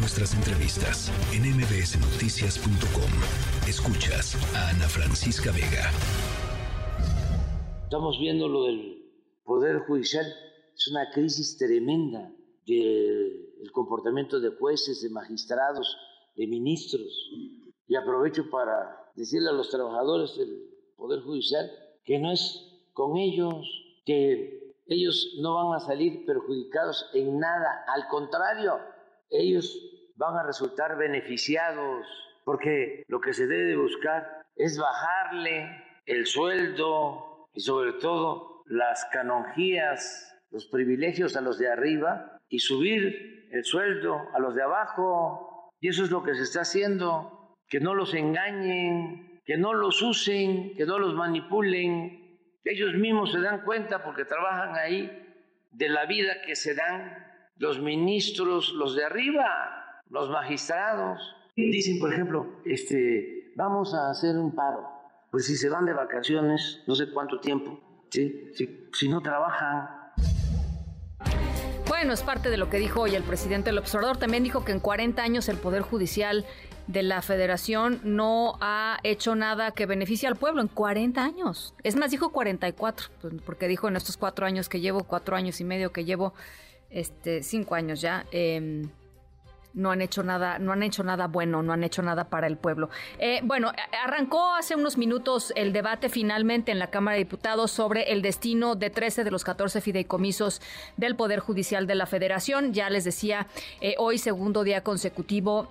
nuestras entrevistas en mbsnoticias.com. Escuchas a Ana Francisca Vega. Estamos viendo lo del Poder Judicial. Es una crisis tremenda del comportamiento de jueces, de magistrados, de ministros. Y aprovecho para decirle a los trabajadores del Poder Judicial que no es con ellos, que ellos no van a salir perjudicados en nada, al contrario, ellos van a resultar beneficiados, porque lo que se debe buscar es bajarle el sueldo y sobre todo las canonjías, los privilegios a los de arriba y subir el sueldo a los de abajo. Y eso es lo que se está haciendo, que no los engañen, que no los usen, que no los manipulen. Ellos mismos se dan cuenta porque trabajan ahí de la vida que se dan los ministros, los de arriba, los magistrados. Dicen, por ejemplo, este, vamos a hacer un paro. Pues si se van de vacaciones, no sé cuánto tiempo, si, si no trabajan, bueno, es parte de lo que dijo hoy el presidente del observador. También dijo que en 40 años el Poder Judicial de la Federación no ha hecho nada que beneficie al pueblo en 40 años. Es más, dijo 44, pues, porque dijo en estos cuatro años que llevo, cuatro años y medio que llevo, este, cinco años ya. Em, no han hecho nada, no han hecho nada bueno, no han hecho nada para el pueblo. Eh, bueno, arrancó hace unos minutos el debate finalmente en la Cámara de Diputados sobre el destino de 13 de los 14 fideicomisos del Poder Judicial de la Federación. Ya les decía, eh, hoy segundo día consecutivo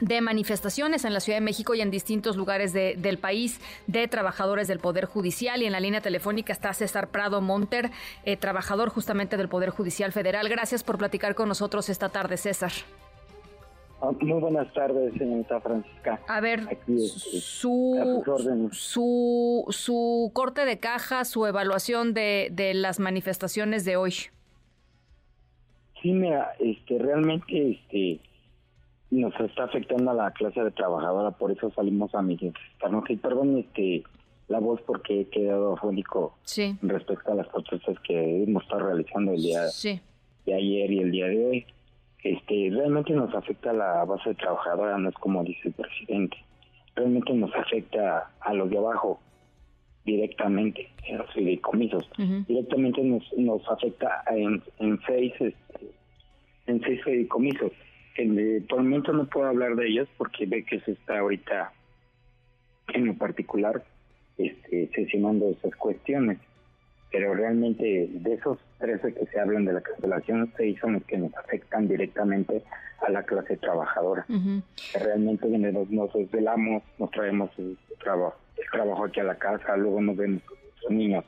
de manifestaciones en la Ciudad de México y en distintos lugares del país de trabajadores del Poder Judicial. Y en la línea telefónica está César Prado Monter, eh, trabajador justamente del Poder Judicial Federal. Gracias por platicar con nosotros esta tarde, César. Ah, muy buenas tardes, señorita Francisca. A ver, este, su, su, su corte de caja, su evaluación de, de las manifestaciones de hoy. Sí, mira, este, realmente, este, nos está afectando a la clase de trabajadora, por eso salimos a manifestarnos. Y perdón este, la voz porque he quedado afónico respecto a las protestas que hemos estado realizando el día de ayer y el día de hoy. Este, realmente nos afecta a la base de trabajadora, no es como dice el presidente. Realmente nos afecta a los de abajo directamente, en los fideicomisos. Directamente nos, nos afecta en, en seis, este, en seis fideicomisos por el momento no puedo hablar de ellos porque ve que se está ahorita en lo particular este, sesionando esas cuestiones. Pero realmente de esos 13 que se hablan de la cancelación, seis son los que nos afectan directamente a la clase trabajadora. Realmente nos, nos desvelamos, nos traemos el trabajo, el trabajo aquí a la casa, luego nos vemos con nuestros niños.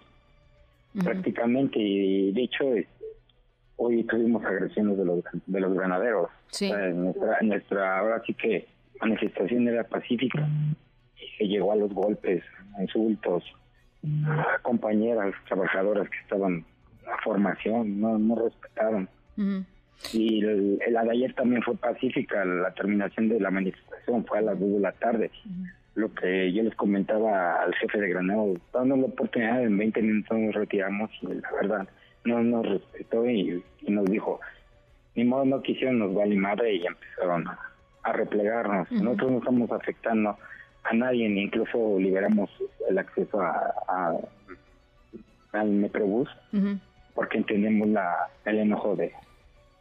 Prácticamente, y de hecho, este, hoy tuvimos agresiones de los de los granaderos. Sí. nuestra, nuestra, ahora sí que manifestación era pacífica y se llegó a los golpes, a insultos a compañeras trabajadoras que estaban en la formación, no, no respetaron. Y el, la de ayer también fue pacífica, la terminación de la manifestación fue a las 2 de la tarde. Lo que yo les comentaba al jefe de Granado, dando la oportunidad, en 20 minutos nos retiramos y la verdad, no nos respetó y, nos dijo, ni modo no quisieron nos vale madre y empezaron a, replegarnos. Nosotros no estamos afectando a nadie, incluso liberamos el acceso a, al Metrobús, porque entendemos la, el enojo de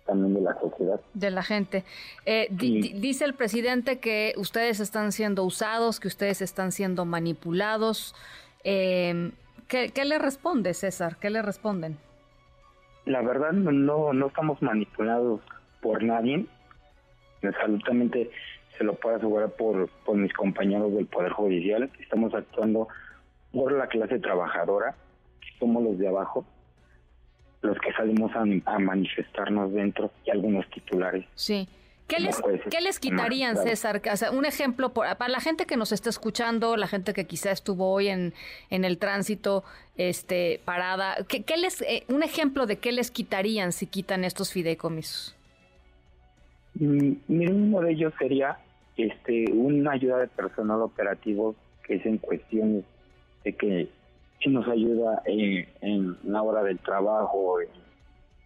también de la sociedad. De la gente. Eh, dice el presidente que ustedes están siendo usados, que ustedes están siendo manipulados. Eh, ¿qué, ¿Qué le responde, César? ¿Qué le responden? La verdad no, no estamos manipulados por nadie. Absolutamente se lo puedo asegurar por, por mis compañeros del Poder Judicial. Estamos actuando por la clase trabajadora, somos los de abajo, los que salimos a, a manifestarnos dentro y algunos titulares. Sí. ¿Qué les, ¿qué les quitarían, César? un ejemplo, para la gente que nos está escuchando, la gente que quizá estuvo hoy en, en el tránsito este, parada, ¿qué, les, eh, un ejemplo de qué les quitarían si quitan estos fideicomisos? Mm, uno de ellos sería este, una ayuda de personal operativo que es en cuestiones de que, nos ayuda en, en la hora del trabajo,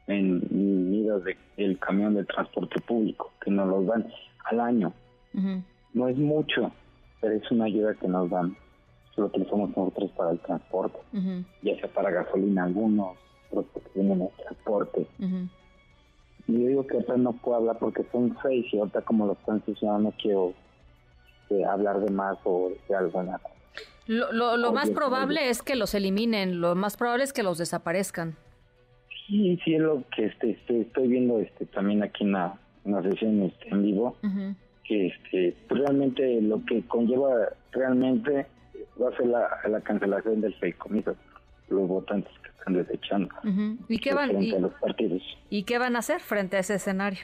en, en del camión de transporte público, que nos los dan al año. No es mucho, pero es una ayuda que nos dan. Lo utilizamos nosotros para el transporte, ya sea para gasolina algunos, otros porque vienen el transporte. Y yo digo que ahorita no puedo hablar porque son seis y ahorita como lo están no quiero este, hablar de más o de algo nada. Lo, lo, lo más probable es que los eliminen, lo más probable es que los desaparezcan. Sí, sí, es lo que este, este, estoy viendo este también aquí en la, sesión este, en vivo, que este, pues, realmente lo que conlleva realmente va a ser la, la cancelación del feicomiso, los votantes que están desechando. ¿Y, qué van, y, los partidos. ¿Y qué van a hacer frente a ese escenario?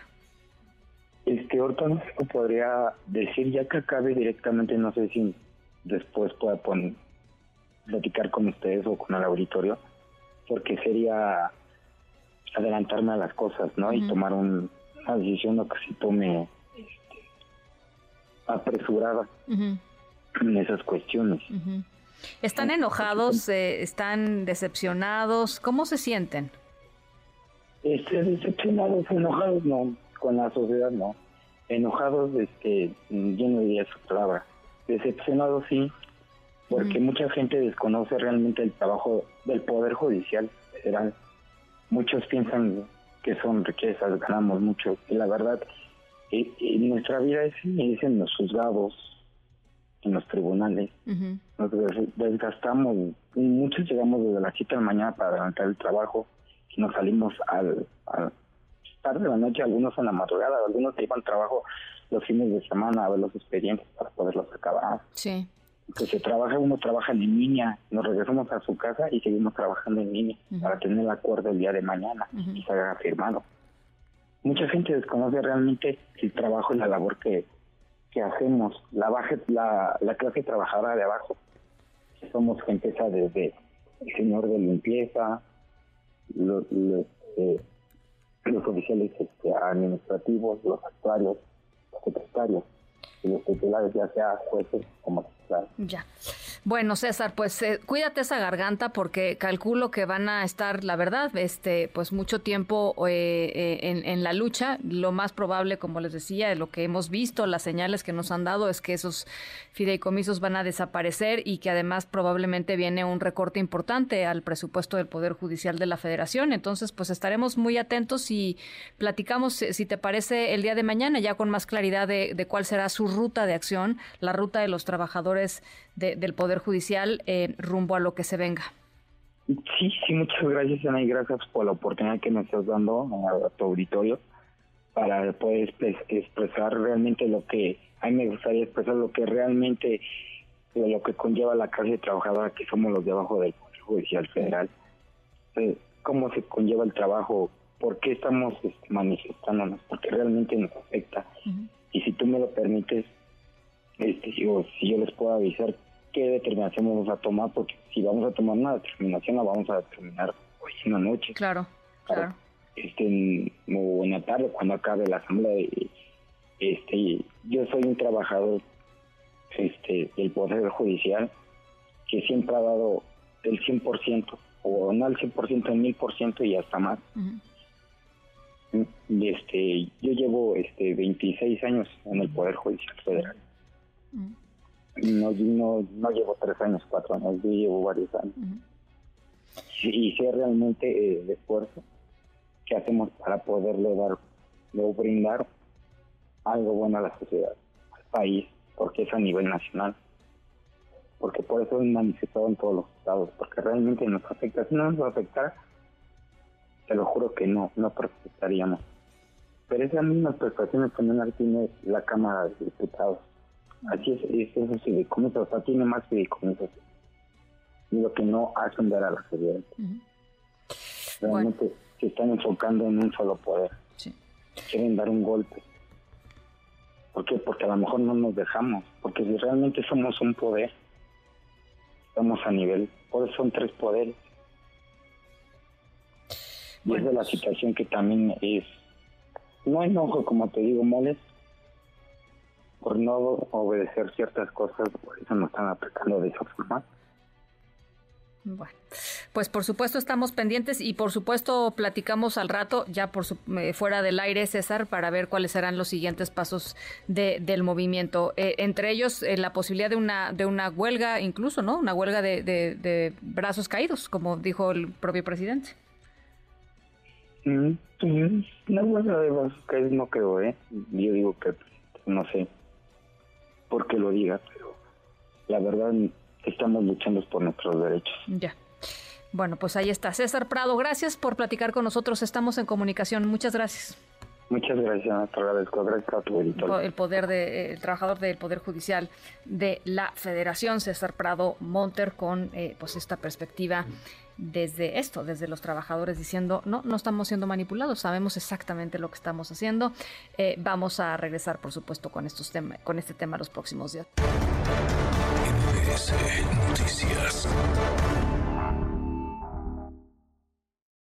Este, ahorita no podría decir, ya que acabe directamente, no sé si después pueda poner, platicar con ustedes o con el auditorio, porque sería adelantarme a las cosas, ¿no? Y tomar una decisión lo que se tome este, apresurada en esas cuestiones. ¿Están enojados? Eh, ¿Están decepcionados? ¿Cómo se sienten? Este, decepcionados, enojados, no, con la sociedad, no. Enojados, este, yo no diría su palabra. Decepcionados, sí, porque mucha gente desconoce realmente el trabajo del Poder Judicial federal muchos piensan que son riquezas, ganamos mucho, y la verdad, eh, nuestra vida es, en los juzgados, en los tribunales, nos desgastamos, muchos llegamos desde las 7 de la mañana para adelantar el trabajo, y nos salimos al, tarde de la noche, algunos en la madrugada, algunos se iban al trabajo los fines de semana a ver los expedientes para poderlos acabar. Sí que se trabaja, uno trabaja en línea, nos regresamos a su casa y seguimos trabajando en línea para tener el acuerdo el día de mañana y se haga firmado. Mucha gente desconoce realmente el trabajo y la labor que, que hacemos, la, baje, la, la clase trabajadora de abajo. Somos gente esa desde el señor de limpieza, los, eh, los, oficiales este, administrativos, los actuarios, los secretarios, y los titulares, ya sea jueces como ya. Bueno, César, pues eh, cuídate esa garganta porque calculo que van a estar, la verdad, este, pues mucho tiempo eh, eh, en, la lucha. Lo más probable, como les decía, lo que hemos visto, las señales que nos han dado es que esos fideicomisos van a desaparecer y que además probablemente viene un recorte importante al presupuesto del Poder Judicial de la Federación. Entonces, pues estaremos muy atentos y platicamos, si te parece, el día de mañana ya con más claridad de, de cuál será su ruta de acción, la ruta de los trabajadores del Poder Judicial eh, rumbo a lo que se venga. Sí, sí, muchas gracias Ana y gracias por la oportunidad que me estás dando a, tu auditorio para poder expresar realmente lo que a mí me gustaría expresar lo que realmente lo que conlleva la clase trabajadora que somos los de abajo del Poder Judicial Federal. Eh, cómo se conlleva el trabajo, por qué estamos este, manifestándonos, porque realmente nos afecta. Y si tú me lo permites, este, yo, si yo les puedo avisar qué determinación vamos a tomar, porque si vamos a tomar una determinación la vamos a determinar hoy en la noche. Claro, claro. Este, o en la tarde, cuando acabe la asamblea. Este, yo soy un trabajador este, del Poder Judicial que siempre ha dado el 100%, o no el 100%, el 1000% y hasta más. este, yo llevo este 26 años en el Poder Judicial Federal. No, no, no llevo tres años, cuatro años, yo llevo varios años. Y sé realmente eh, el esfuerzo que hacemos para poderle dar, o brindar algo bueno a la sociedad, al país, porque es a nivel nacional. Porque por eso es manifestado en todos los estados, porque realmente nos afecta. Si no nos va a afectar, te lo juro que no, no protestaríamos. Pero esas mismas prestaciones también tiene la Cámara de Diputados Así es, es esos fideicomisos, o sea, tiene más fideicomisos. Y lo que no hacen ver a la sociedad. Realmente se están enfocando en un solo poder. Quieren dar un golpe. ¿Por qué? Porque a lo mejor no nos dejamos. Porque si realmente somos un poder, estamos a nivel. Por eso son tres poderes. Y es de la situación que también es. No enojo, como te digo, moles, por no obedecer ciertas cosas, por eso nos están atacando de esa forma. Bueno, Pues por supuesto estamos pendientes y por supuesto platicamos al rato, ya por eh, fuera del aire, César, para ver cuáles serán los siguientes pasos de, del movimiento. Eh, entre ellos, eh, la posibilidad de una, de una huelga, incluso, ¿no? Una huelga de, de, brazos caídos, como dijo el propio presidente. Mm, pues, una huelga de brazos caídos no creo, ¿eh? Yo digo que, no sé por qué lo diga, pero la verdad estamos luchando por nuestros derechos. Ya. Bueno, pues ahí está. César Prado, gracias por platicar con nosotros. Estamos en comunicación. Muchas gracias. Muchas gracias, te agradezco. Gracias a tu El poder de, el trabajador del Poder Judicial de la Federación, César Prado Monter, con eh, pues esta perspectiva desde esto, desde los trabajadores diciendo, no, no estamos siendo manipulados, sabemos exactamente lo que estamos haciendo. Eh, vamos a regresar, por supuesto, con, estos con este tema los próximos días. Noticias.